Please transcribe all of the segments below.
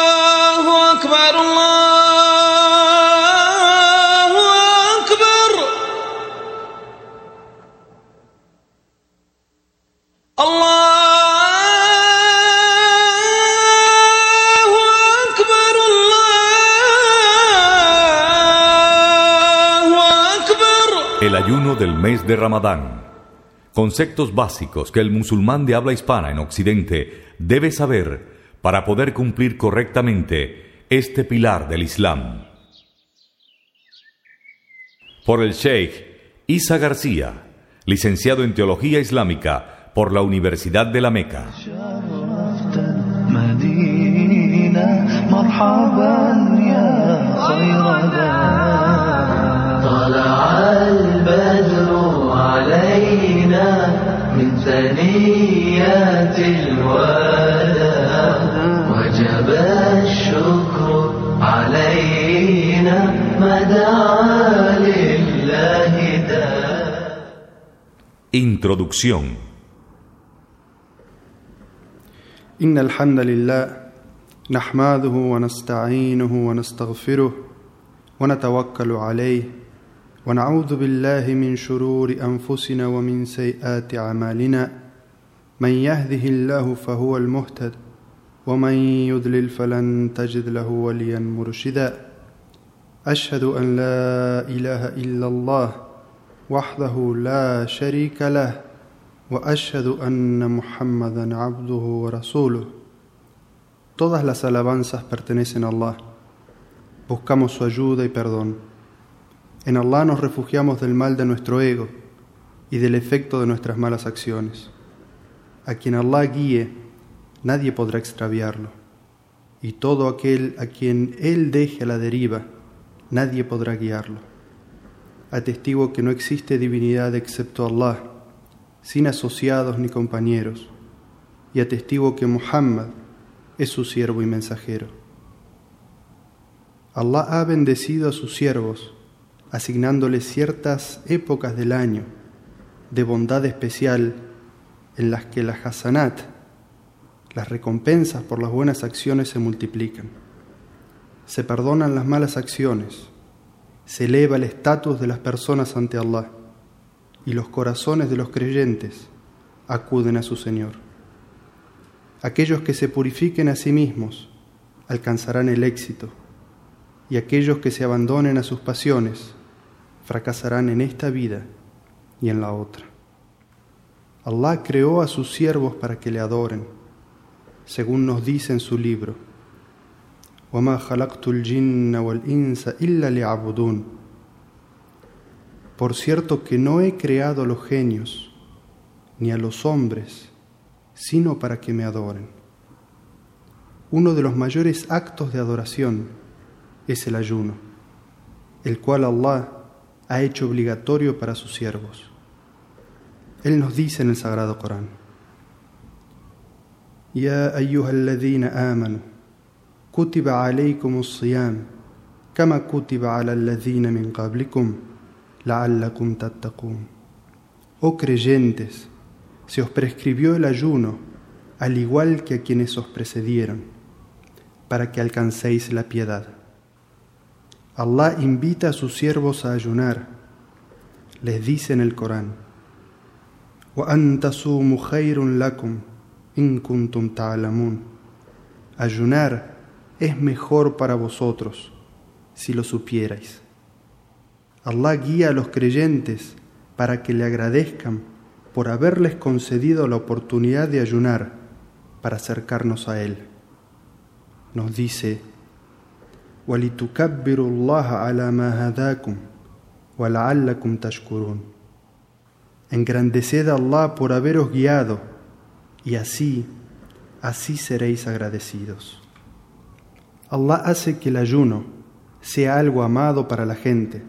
الله أكبر الله أكبر الله أكبر الله أكبر El ayuno del mes de Ramadán. Conceptos básicos que el musulmán de habla hispana en Occidente debe saber para poder cumplir correctamente este pilar del Islam. Por el Sheikh Isa García, licenciado en Teología Islámica por la Universidad de la Meca. من ثنيات الوداع وجب الشكر علينا ما دعا لله داع Introducción. إن الحمد لله نحمده ونستعينه ونستغفره ونتوكل عليه ونعوذ بالله من شرور أنفسنا ومن سيئات أعمالنا من يهده الله فهو المهتد ومن يضلل فلن تجد له وليا مرشدا أشهد أن لا إله إلا الله وحده لا شريك له واشهد ان محمدا عبده ورسوله todas las alabanzas pertenecen a Allah buscamos su ayuda y perdón en Allah nos refugiamos del mal de nuestro ego y del efecto de nuestras malas acciones a quien Allah guíe nadie podrá extraviarlo. Y todo aquel a quien él deje a la deriva nadie podrá guiarlo. Atestigo que no existe divinidad excepto Allah sin asociados ni compañeros, y atestigo que Muhammad es su siervo y mensajero. Allah ha bendecido a sus siervos, asignándoles ciertas épocas del año de bondad especial en las que las hasanat, las recompensas por las buenas acciones se multiplican. Se perdonan las malas acciones, se eleva el estatus de las personas ante Allah y los corazones de los creyentes acuden a su Señor. Aquellos que se purifiquen a sí mismos alcanzarán el éxito, y aquellos que se abandonen a sus pasiones fracasarán en esta vida y en la otra. Allah creó a sus siervos para que le adoren, según nos dice en su libro. Por cierto que no he creado a los genios ni a los hombres, sino para que me adoren. Uno de los mayores actos de adoración es el ayuno, el cual Allah ha hecho obligatorio para sus siervos. Él nos dice en el Sagrado Corán, Ya ayyuhalladhina amanu, kutiba alaykumus siyam, kama kutiba ala alladhina min qablikum, la'allakum tattaqun. Oh creyentes, se os prescribió el ayuno, al igual que a quienes os precedieron, para que alcancéis la piedad. Allah invita a sus siervos a ayunar. Les dice en el Corán: وَأَن تَصُومُوا خَيْرٌ لَكُمْ إِن كُنتُمْ تَعْلَمُونَ Ayunar es mejor para vosotros si lo supierais. Allah guía a los creyentes para que le agradezcan por haberles concedido la oportunidad de ayunar para acercarnos a Él. Nos dice, وَلِتُكَبِّرُوا اللَّهَ عَلَى مَا هَدَاكُمْ وَلَعَلَّكُمْ تَشْكُرُونَ Engrandeced a Allah por haberos guiado y así, así seréis agradecidos. Allah hace que el ayuno sea algo amado para la gente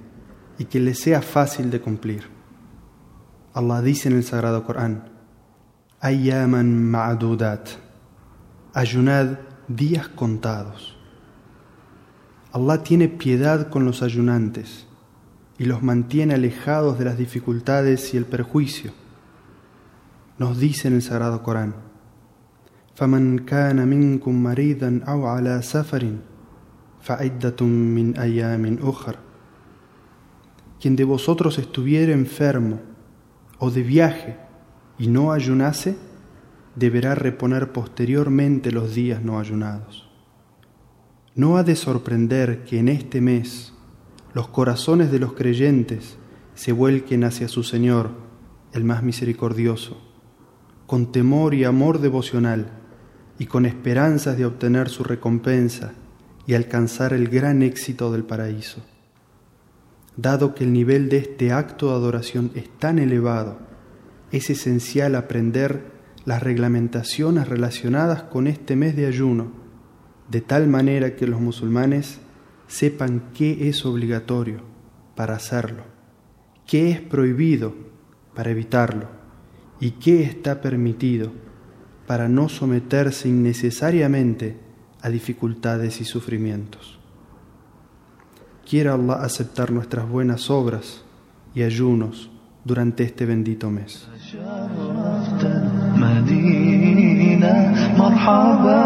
y que le sea fácil de cumplir. Allah dice en el Sagrado Corán, ma'adudat, ayunad días contados. Allah tiene piedad con los ayunantes y los mantiene alejados de las dificultades y el perjuicio. nos dice en el Sagrado Corán, فَمَنْ كَانَ مِنْكُمْ مَرِيضًا أَوْ عَلَى سَفَرٍ فَعِدَّةٌ مِّنْ أَيَّامٍ أُخَرٍ Quien de vosotros estuviere enfermo o de viaje y no ayunase, deberá reponer posteriormente los días no ayunados. No ha de sorprender que en este mes los corazones de los creyentes se vuelquen hacia su Señor, el más misericordioso, con temor y amor devocional y con esperanzas de obtener su recompensa y alcanzar el gran éxito del paraíso. Dado que el nivel de este acto de adoración es tan elevado, es esencial aprender las reglamentaciones relacionadas con este mes de ayuno, de tal manera que los musulmanes sepan qué es obligatorio para hacerlo, qué es prohibido para evitarlo y qué está permitido para no someterse innecesariamente a dificultades y sufrimientos. Quiera Allah aceptar nuestras buenas obras y ayunos durante este bendito mes. مدينة مرحبا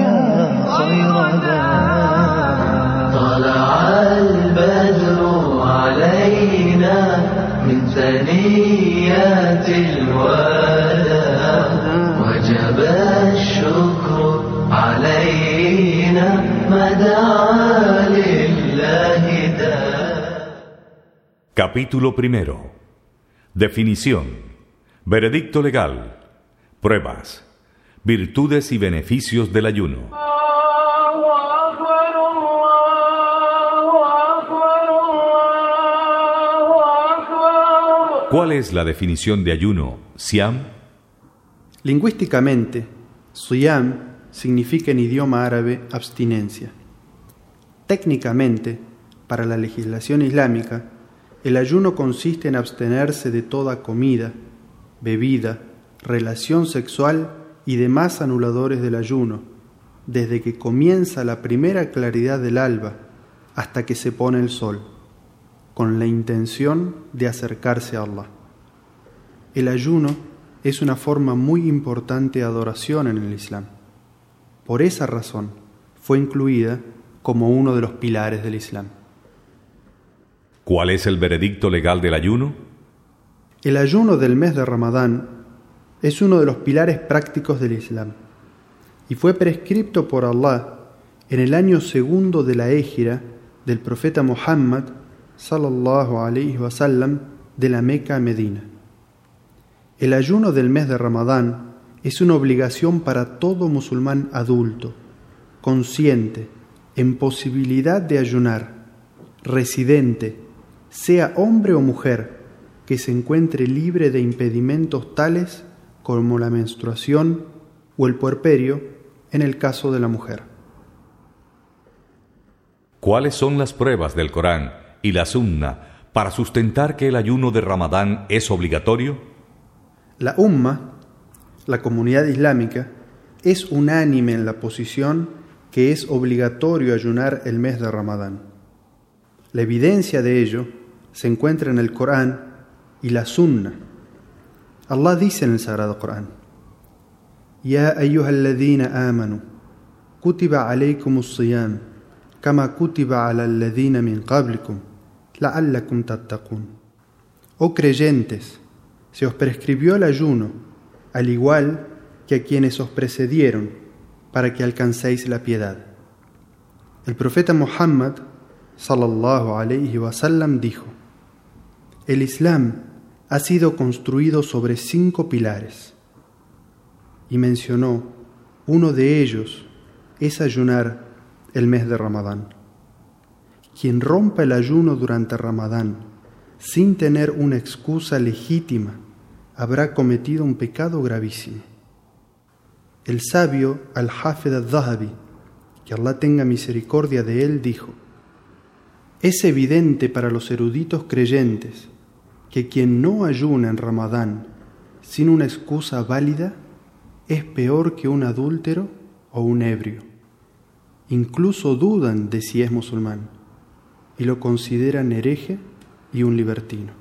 يا خير طلع ثنيات الوداع وجب الشكر علينا مدعا لله داع Capítulo primero. Definición. Veredicto legal. Pruebas. Virtudes y beneficios del ayuno. ¿Cuál es la definición de ayuno, Siam? Lingüísticamente, suyam significa en idioma árabe abstinencia. Técnicamente, para la legislación islámica, el ayuno consiste en abstenerse de toda comida, bebida, relación sexual y demás anuladores del ayuno, desde que comienza la primera claridad del alba hasta que se pone el sol, con la intención de acercarse a Allah. El ayuno es una forma muy importante de adoración en el Islam. Por esa razón fue incluida como uno de los pilares del Islam. ¿Cuál es el veredicto legal del ayuno? El ayuno del mes de Ramadán es uno de los pilares prácticos del Islam y fue prescripto por Allah en el año segundo de la égira del profeta Muhammad de la Meca a Medina. El ayuno del mes de Ramadán es una obligación para todo musulmán adulto, consciente, en posibilidad de ayunar, residente, sea hombre o mujer, que se encuentre libre de impedimentos tales como la menstruación o el puerperio en el caso de la mujer. ¿Cuáles son las pruebas del Corán y la Sunna para sustentar que el ayuno de Ramadán es obligatorio? La Umma, la comunidad islámica, es unánime en la posición que es obligatorio ayunar el mes de Ramadán. La evidencia de ello se encuentra en el Corán y la Sunna. Allah dice en el Sagrado Corán: Ya ayyuhalladhina amanu kutiba alaykumus siyam kama kutiba ala alladhina min qablikum la'allakum tattaqun. Oh creyentes, se os prescribió el ayuno, al igual que a quienes os precedieron, para que alcancéis la piedad. El profeta Muhammad sallallahu alayhi wasallam dijo: El Islam ha sido construido sobre cinco pilares y mencionó uno de ellos es ayunar el mes de Ramadán. Quien rompa el ayuno durante Ramadán sin tener una excusa legítima habrá cometido un pecado gravísimo. El sabio Al-Hafid al-Zahabi, que Allah tenga misericordia de él, dijo: Es evidente para los eruditos creyentes que quien no ayuna en Ramadán sin una excusa válida es peor que un adúltero o un ebrio. Incluso dudan de si es musulmán y lo consideran hereje y un libertino.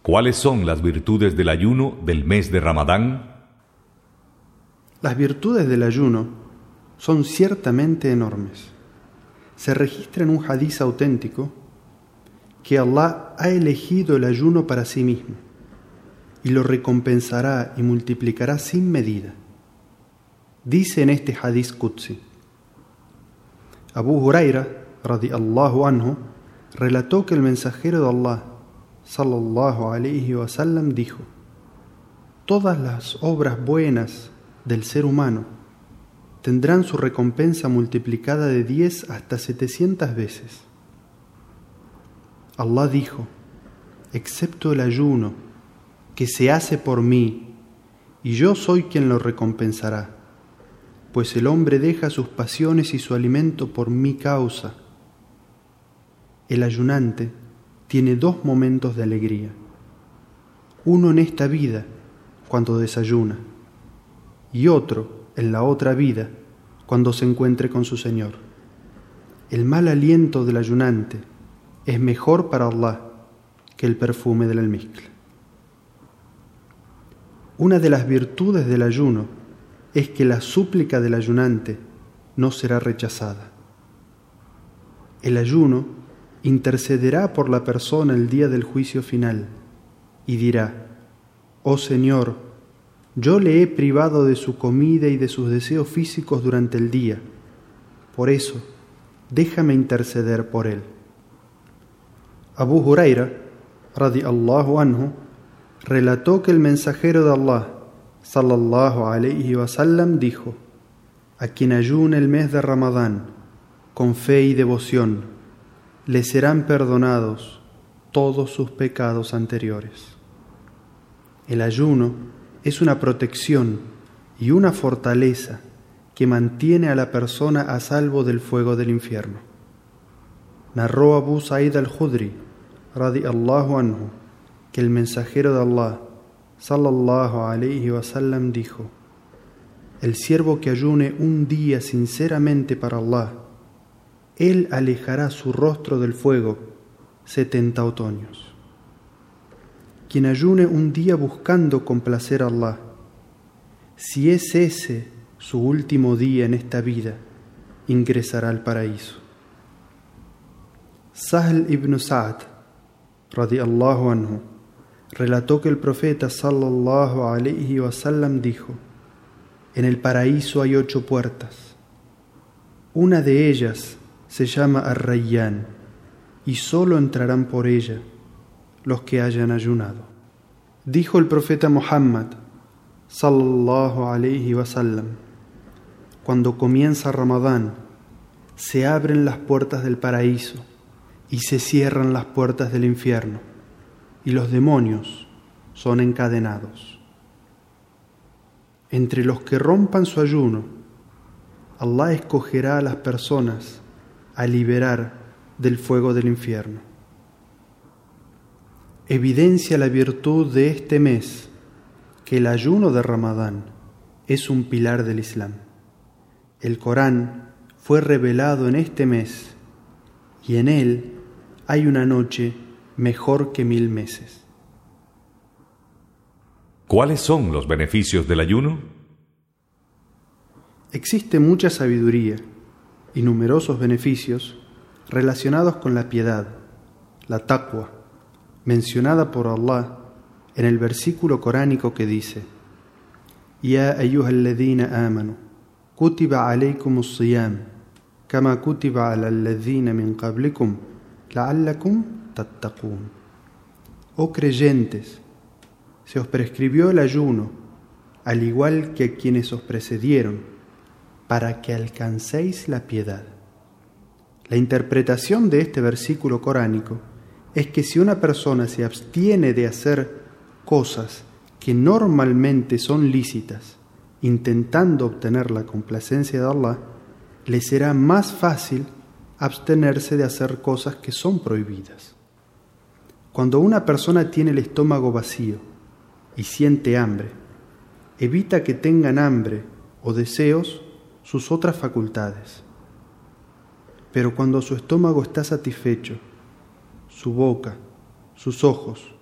¿Cuáles son las virtudes del ayuno del mes de Ramadán? Las virtudes del ayuno son ciertamente enormes. Se registra en un hadiz auténtico que Allah ha elegido el ayuno para sí mismo y lo recompensará y multiplicará sin medida. Dice en este hadiz Qudsi, Abu Huraira, radiallahu anhu, relató que el mensajero de Allah, sallallahu alayhi dijo: Todas las obras buenas del ser humano tendrán su recompensa multiplicada de 10 hasta 700 veces. Allah dijo: Excepto el ayuno que se hace por mí, y yo soy quien lo recompensará, pues el hombre deja sus pasiones y su alimento por mi causa. El ayunante tiene dos momentos de alegría. Uno en esta vida, cuando desayuna, y otro en la otra vida, cuando se encuentre con su Señor. El mal aliento del ayunante es mejor para Allah que el perfume del almizcle. Una de las virtudes del ayuno es que la súplica del ayunante no será rechazada. El ayuno intercederá por la persona el día del juicio final y dirá, Oh Señor, yo le he privado de su comida y de sus deseos físicos durante el día. Por eso, déjame interceder por él. Abu Huraira, radiallahu anhu, relató que el mensajero de Allah, sallallahu alayhi wa sallam, dijo: A quien ayune el mes de Ramadán con fe y devoción, le serán perdonados todos sus pecados anteriores. El ayuno es una protección y una fortaleza que mantiene a la persona a salvo del fuego del infierno. Narró Abu Sa'id al-Khudri, radiallahu anhu, que el mensajero de Allah, sallallahu alayhi wa sallam, dijo: El siervo que ayune un día sinceramente para Allah, él alejará su rostro del fuego setenta otoños. Quien ayune un día buscando complacer a Allah, si es ese su último día en esta vida, ingresará al paraíso. Sahl ibn Sa'd, radiallahu anhu, relató que el profeta sallallahu alayhi wa sallam dijo: En el paraíso hay ocho puertas. Una de ellas se llama Ar-Rayyan y solo entrarán por ella los que hayan ayunado. Dijo el profeta Muhammad sallallahu alayhi wa sallam: Cuando comienza Ramadán, se abren las puertas del paraíso y se cierran las puertas del infierno, y los demonios son encadenados. Entre los que rompan su ayuno, Allah escogerá a las personas a liberar del fuego del infierno. Evidencia la virtud de este mes que el ayuno de Ramadán es un pilar del Islam. El Corán fue revelado en este mes y en él hay una noche mejor que mil meses. ¿Cuáles son los beneficios del ayuno? Existe mucha sabiduría y numerosos beneficios relacionados con la piedad, la taqwa, mencionada por Allah en el versículo coránico que dice: Ya ayyuhalladhina amanu, kutiba alaykumus siyam, kama kutiba alal ladhina min qablikum, la'allakum tattaqun. Oh creyentes, se os prescribió el ayuno, al igual que a quienes os precedieron, para que alcancéis la piedad. La interpretación de este versículo coránico es que si una persona se abstiene de hacer cosas que normalmente son lícitas, intentando obtener la complacencia de Allah, le será más fácil abstenerse de hacer cosas que son prohibidas. Cuando una persona tiene el estómago vacío y siente hambre, evita que tengan hambre o deseos sus otras facultades. Pero cuando su estómago está satisfecho, su boca, sus ojos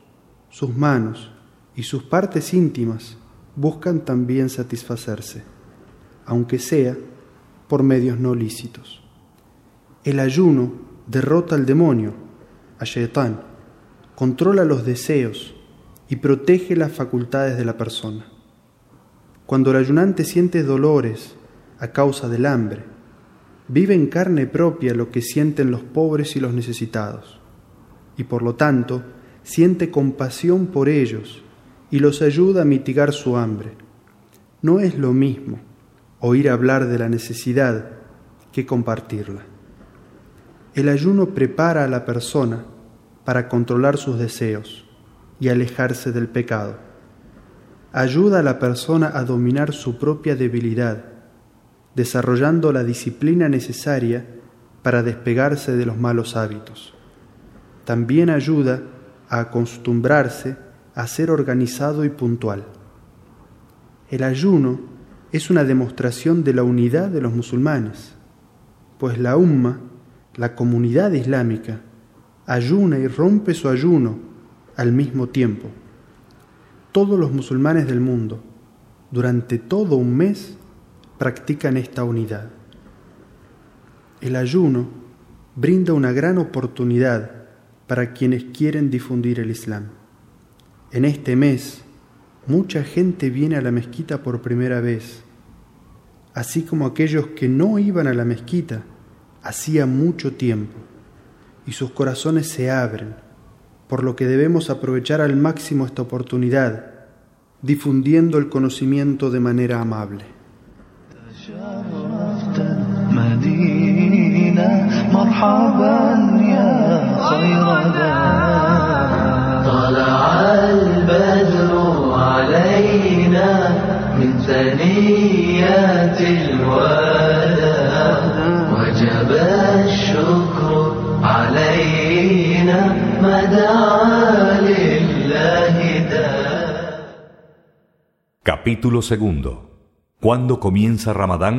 sus manos y sus partes íntimas buscan también satisfacerse, aunque sea por medios no lícitos. El ayuno derrota al demonio, a controla los deseos y protege las facultades de la persona. Cuando el ayunante siente dolores a causa del hambre, vive en carne propia lo que sienten los pobres y los necesitados, y por lo tanto siente compasión por ellos y los ayuda a mitigar su hambre. No es lo mismo oír hablar de la necesidad que compartirla. El ayuno prepara a la persona para controlar sus deseos y alejarse del pecado. Ayuda a la persona a dominar su propia debilidad desarrollando la disciplina necesaria para despegarse de los malos hábitos. También ayuda a acostumbrarse a ser organizado y puntual. El ayuno es una demostración de la unidad de los musulmanes, pues la umma, la comunidad islámica, ayuna y rompe su ayuno al mismo tiempo. Todos los musulmanes del mundo, durante todo un mes, practican esta unidad. El ayuno brinda una gran oportunidad para quienes quieren difundir el Islam. En este mes, mucha gente viene a la mezquita por primera vez, así como aquellos que no iban a la mezquita hacía mucho tiempo, y sus corazones se abren, por lo que debemos aprovechar al máximo esta oportunidad, difundiendo el conocimiento de manera amable. مرحبا يا خير ذا طلع البدر علينا من ثنيات الوداع وجب الشكر علينا ما دعا لله داع Capítulo segundo. ¿Cuándo comienza Ramadán?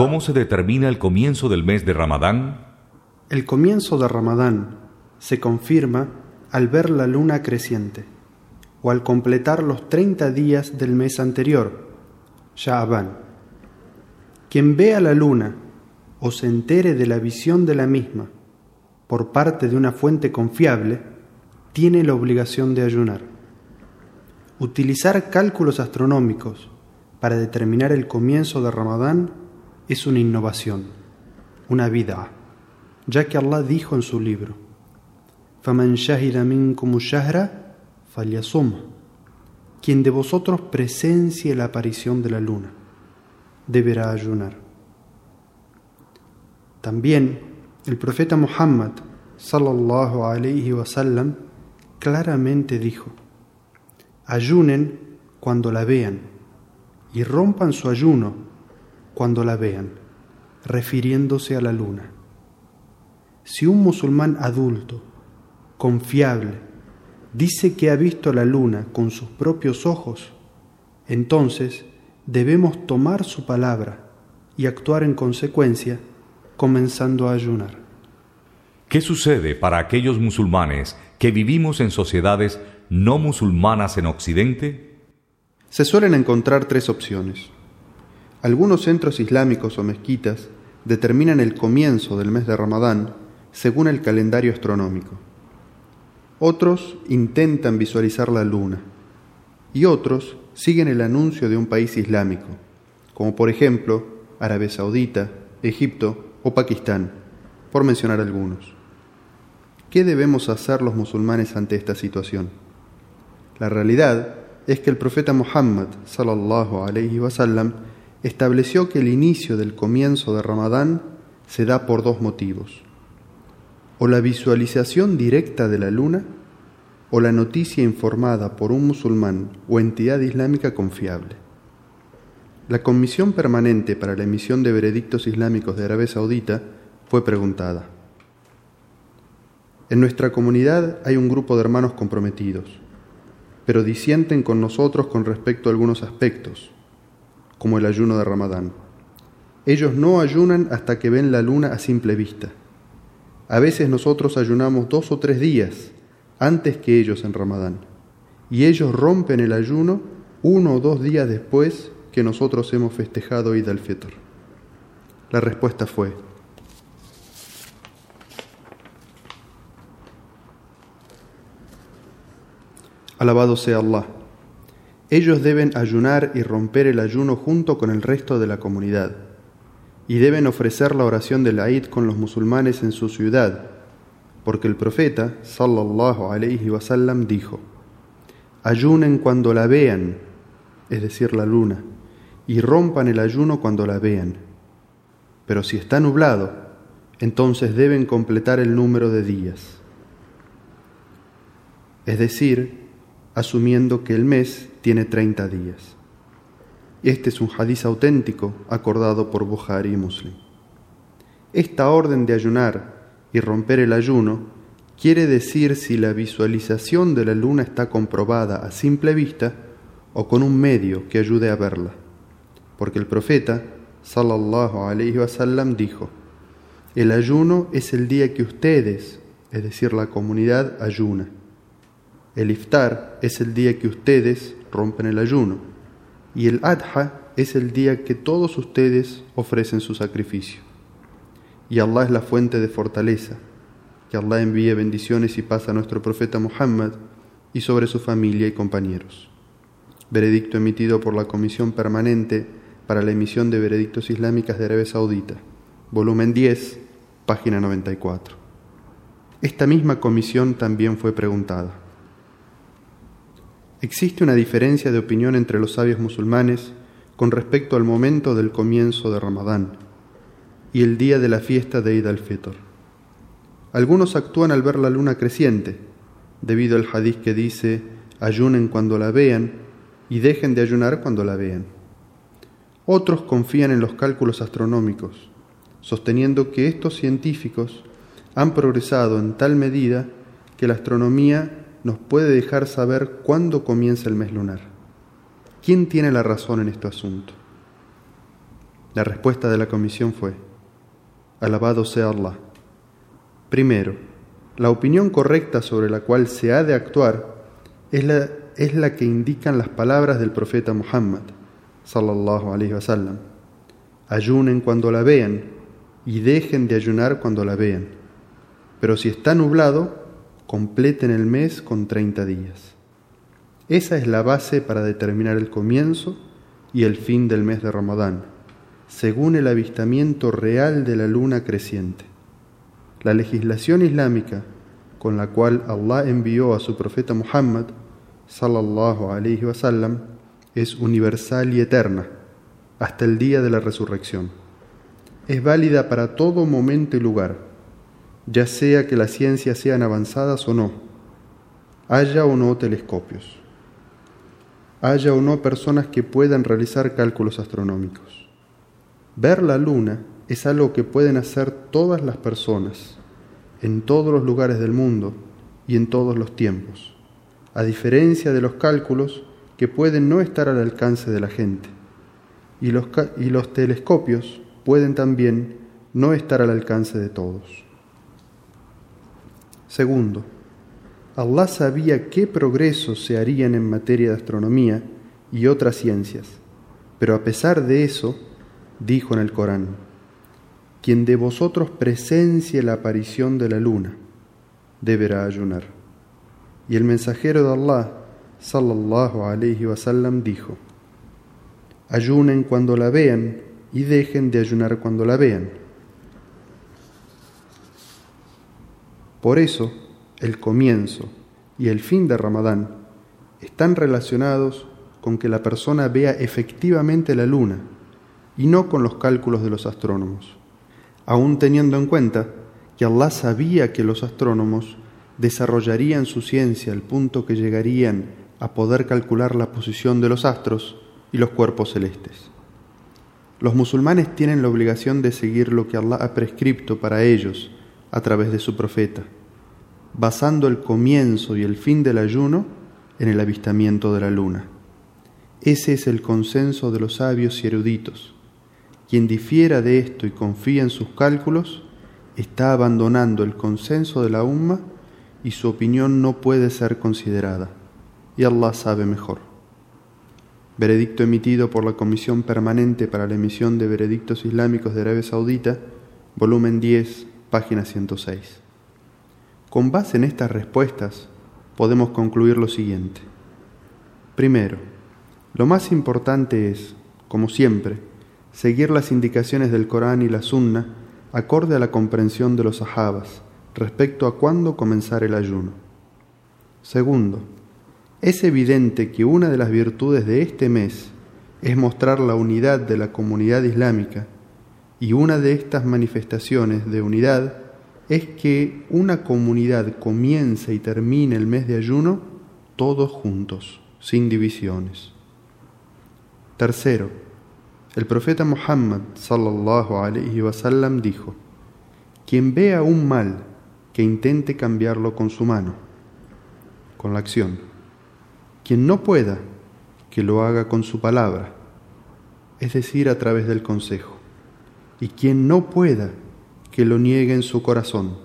¿Cómo se determina el comienzo del mes de Ramadán? El comienzo de Ramadán se confirma al ver la luna creciente o al completar los 30 días del mes anterior, Sha'ban. Quien vea la luna o se entere de la visión de la misma por parte de una fuente confiable, tiene la obligación de ayunar. Utilizar cálculos astronómicos para determinar el comienzo de Ramadán es una innovación, una vida, ya que Allah dijo en su libro, فَمَنْ شَهِدَ مِنْكُمُ الشَّهْرَ فَلْيَصُمْ Quien de vosotros presencie la aparición de la luna, deberá ayunar. También el profeta Muhammad sallallahu alayhi wasallam claramente dijo: Ayunen cuando la vean y rompan su ayuno cuando la vean, refiriéndose a la luna. Si un musulmán adulto, confiable, dice que ha visto la luna con sus propios ojos, entonces debemos tomar su palabra y actuar en consecuencia, comenzando a ayunar. ¿Qué sucede para aquellos musulmanes que vivimos en sociedades no musulmanas en Occidente? Se suelen encontrar tres opciones. Algunos centros islámicos o mezquitas determinan el comienzo del mes de Ramadán según el calendario astronómico. Otros intentan visualizar la luna y otros siguen el anuncio de un país islámico, como por ejemplo Arabia Saudita, Egipto o Pakistán, por mencionar algunos. ¿Qué debemos hacer los musulmanes ante esta situación? La realidad es que el profeta Muhammad sallallahu estableció que el inicio del comienzo de Ramadán se da por dos motivos: o la visualización directa de la luna o la noticia informada por un musulmán o entidad islámica confiable. La Comisión Permanente para la Emisión de Veredictos Islámicos de Arabia Saudita fue preguntada. En nuestra comunidad hay un grupo de hermanos comprometidos, pero disienten con nosotros con respecto a algunos aspectos, como el ayuno de Ramadán. ellos no ayunan hasta que ven la luna a simple vista. A veces nosotros ayunamos dos o tres días antes que ellos en Ramadán, y ellos rompen el ayuno uno o dos días después que nosotros hemos festejado Id al-Fitr. La respuesta fue, Alabado sea Allah. Ellos deben ayunar y romper el ayuno junto con el resto de la comunidad, y deben ofrecer la oración del Eid con los musulmanes en su ciudad, porque el profeta, sallallahu alayhi wasallam, dijo: Ayunen cuando la vean, es decir, la luna, y rompan el ayuno cuando la vean. Pero si está nublado, entonces deben completar el número de días. Es decir, asumiendo que el mes tiene 30 días. Este es un hadiz auténtico acordado por Bukhari y Muslim. Esta orden de ayunar y romper el ayuno quiere decir si la visualización de la luna está comprobada a simple vista o con un medio que ayude a verla. Porque el profeta, sallallahu alayhi wasallam, dijo: El ayuno es el día que ustedes, es decir, la comunidad, ayuna el iftar es el día que ustedes rompen el ayuno y el adha es el día que todos ustedes ofrecen su sacrificio. Y Allah es la fuente de fortaleza. Que Allah envíe bendiciones y paz a nuestro profeta Muhammad y sobre su familia y compañeros. Veredicto emitido por la Comisión Permanente para la emisión de veredictos islámicas de Arabia Saudita, volumen 10, página 94. Esta misma comisión también fue preguntada. Existe una diferencia de opinión entre los sabios musulmanes con respecto al momento del comienzo de Ramadán y el día de la fiesta de Eid al-Fitr. Algunos actúan al ver la luna creciente, debido al hadith que dice ayunen cuando la vean y dejen de ayunar cuando la vean. Otros confían en los cálculos astronómicos, sosteniendo que estos científicos han progresado en tal medida que la astronomía nos puede dejar saber cuándo comienza el mes lunar. ¿Quién tiene la razón en este asunto? La respuesta de la comisión fue, alabado sea Allah. Primero, la opinión correcta sobre la cual se ha de actuar es la, es la que indican las palabras del profeta Muhammad, sallallahu alaihi wasallam. Ayunen cuando la vean y dejen de ayunar cuando la vean. Pero si está nublado, completen el mes con 30 días. Esa es la base para determinar el comienzo y el fin del mes de Ramadán, según el avistamiento real de la luna creciente. La legislación islámica con la cual Allah envió a su profeta Muhammad sallallahu alaihi wasallam es universal y eterna hasta el día de la resurrección. Es válida para todo momento y lugar ya sea que las ciencias sean avanzadas o no, haya o no telescopios, haya o no personas que puedan realizar cálculos astronómicos. Ver la luna es algo que pueden hacer todas las personas, en todos los lugares del mundo y en todos los tiempos, a diferencia de los cálculos que pueden no estar al alcance de la gente. Y los, y los telescopios pueden también no estar al alcance de todos. Segundo, Allah sabía qué progresos se harían en materia de astronomía y otras ciencias, pero a pesar de eso, dijo en el Corán, quien de vosotros presencie la aparición de la luna, deberá ayunar. Y el mensajero de Allah, sallallahu alayhi wasallam, dijo, ayunen cuando la vean y dejen de ayunar cuando la vean Por eso, el comienzo y el fin de Ramadán están relacionados con que la persona vea efectivamente la luna y no con los cálculos de los astrónomos, aun teniendo en cuenta que Allah sabía que los astrónomos desarrollarían su ciencia al punto que llegarían a poder calcular la posición de los astros y los cuerpos celestes. Los musulmanes tienen la obligación de seguir lo que Allah ha prescripto para ellos a través de su profeta, basando el comienzo y el fin del ayuno en el avistamiento de la luna. Ese es el consenso de los sabios y eruditos, Quien difiera de esto y confía en sus cálculos, está abandonando el consenso de la umma y su opinión no puede ser considerada. Y Allah sabe mejor. Veredicto emitido por la Comisión Permanente para la Emisión de Veredictos Islámicos de Arabia Saudita, volumen 10, página 106. Con base en estas respuestas, podemos concluir lo siguiente. Primero, lo más importante es, como siempre, seguir las indicaciones del Corán y la Sunna acorde a la comprensión de los sahabas respecto a cuándo comenzar el ayuno. Segundo, es evidente que una de las virtudes de este mes es mostrar la unidad de la comunidad islámica y una de estas manifestaciones de unidad es que una comunidad comience y termine el mes de ayuno todos juntos, sin divisiones. Tercero, el profeta Muhammad sallallahu alaihi wasallam dijo: Quien vea un mal que intente cambiarlo con su mano, con la acción. Quien no pueda, que lo haga con su palabra, es decir, a través del consejo. Y quien no pueda, que lo niegue en su corazón,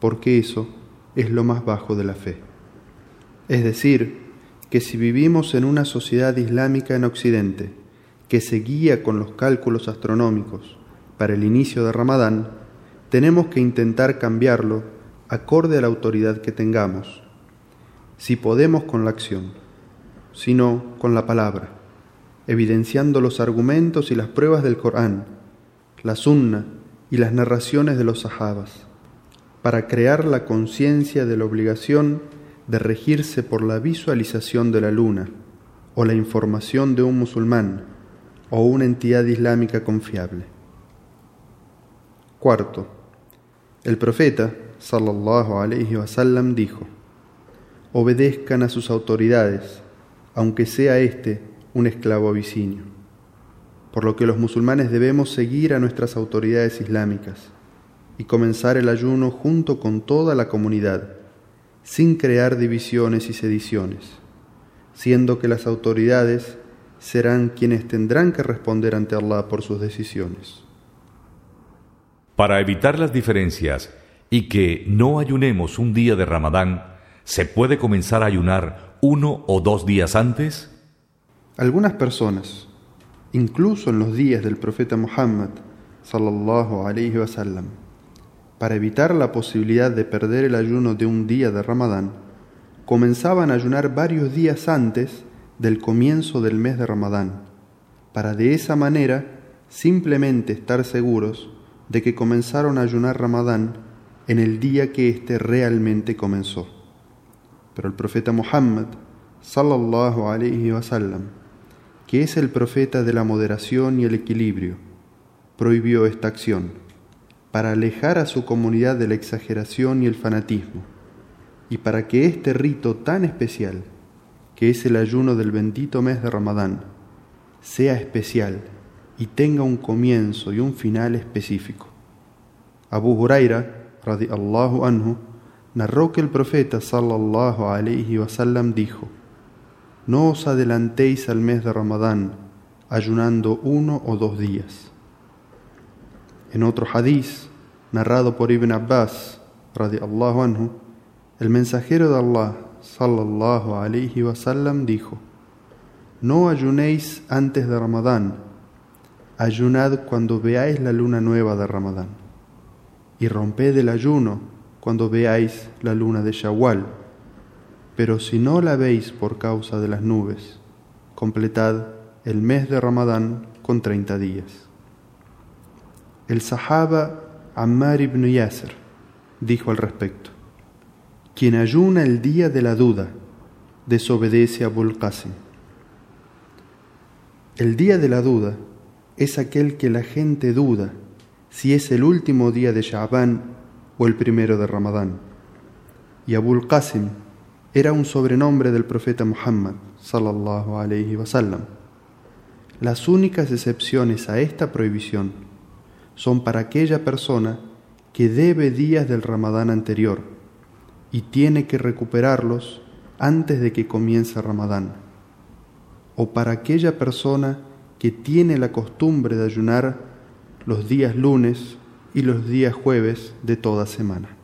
porque eso es lo más bajo de la fe. Es decir, que si vivimos en una sociedad islámica en Occidente, que se guía con los cálculos astronómicos para el inicio de Ramadán, tenemos que intentar cambiarlo acorde a la autoridad que tengamos, si podemos con la acción, si no con la palabra, evidenciando los argumentos y las pruebas del Corán, la Sunna y las narraciones de los sahabas, para crear la conciencia de la obligación de regirse por la visualización de la luna o la información de un musulmán o una entidad islámica confiable. Cuarto, el profeta, sallallahu alayhi wasallam, dijo: Obedezcan a sus autoridades, aunque sea éste un esclavo abisinio. Por lo que los musulmanes debemos seguir a nuestras autoridades islámicas y comenzar el ayuno junto con toda la comunidad, sin crear divisiones y sediciones, siendo que las autoridades serán quienes tendrán que responder ante Allah por sus decisiones. Para evitar las diferencias y que no ayunemos un día de Ramadán, ¿se puede comenzar a ayunar uno o dos días antes? Algunas personas, incluso en los días del profeta Muhammad, sallallahu alaihi wasallam, para evitar la posibilidad de perder el ayuno de un día de Ramadán, comenzaban a ayunar varios días antes del comienzo del mes de Ramadán, para de esa manera simplemente estar seguros de que comenzaron a ayunar Ramadán en el día que éste realmente comenzó. Pero el profeta Muhammad, sallallahu alaihi wasallam, que es el profeta de la moderación y el equilibrio, prohibió esta acción para alejar a su comunidad de la exageración y el fanatismo, y para que este rito tan especial, que es el ayuno del bendito mes de Ramadán, sea especial y tenga un comienzo y un final específico. Abu Huraira, radiallahu anhu, narró que el profeta sallallahu alayhi wasallam dijo: No os adelantéis al mes de Ramadán ayunando uno o dos días. En otro hadiz, narrado por Ibn Abbas, radiallahu anhu, el mensajero de Allah, sallallahu alayhi wasallam, dijo: No ayunéis antes de Ramadán, ayunad cuando veáis la luna nueva de Ramadán, y romped el ayuno cuando veáis la luna de Shawwal. Pero si no la veis por causa de las nubes, completad el mes de Ramadán con treinta días. El Sahaba Ammar ibn Yasser dijo al respecto: Quien ayuna el día de la duda desobedece a Abul. El día de la duda es aquel que la gente duda si es el último día de Sha'ban o el primero de Ramadán. Y Abul Qasim era un sobrenombre del profeta Muhammad sallallahu alayhi wasallam. Las únicas excepciones a esta prohibición son para aquella persona que debe días del Ramadán anterior y tiene que recuperarlos antes de que comience Ramadán, o para aquella persona que tiene la costumbre de ayunar los días lunes y los días jueves de toda semana.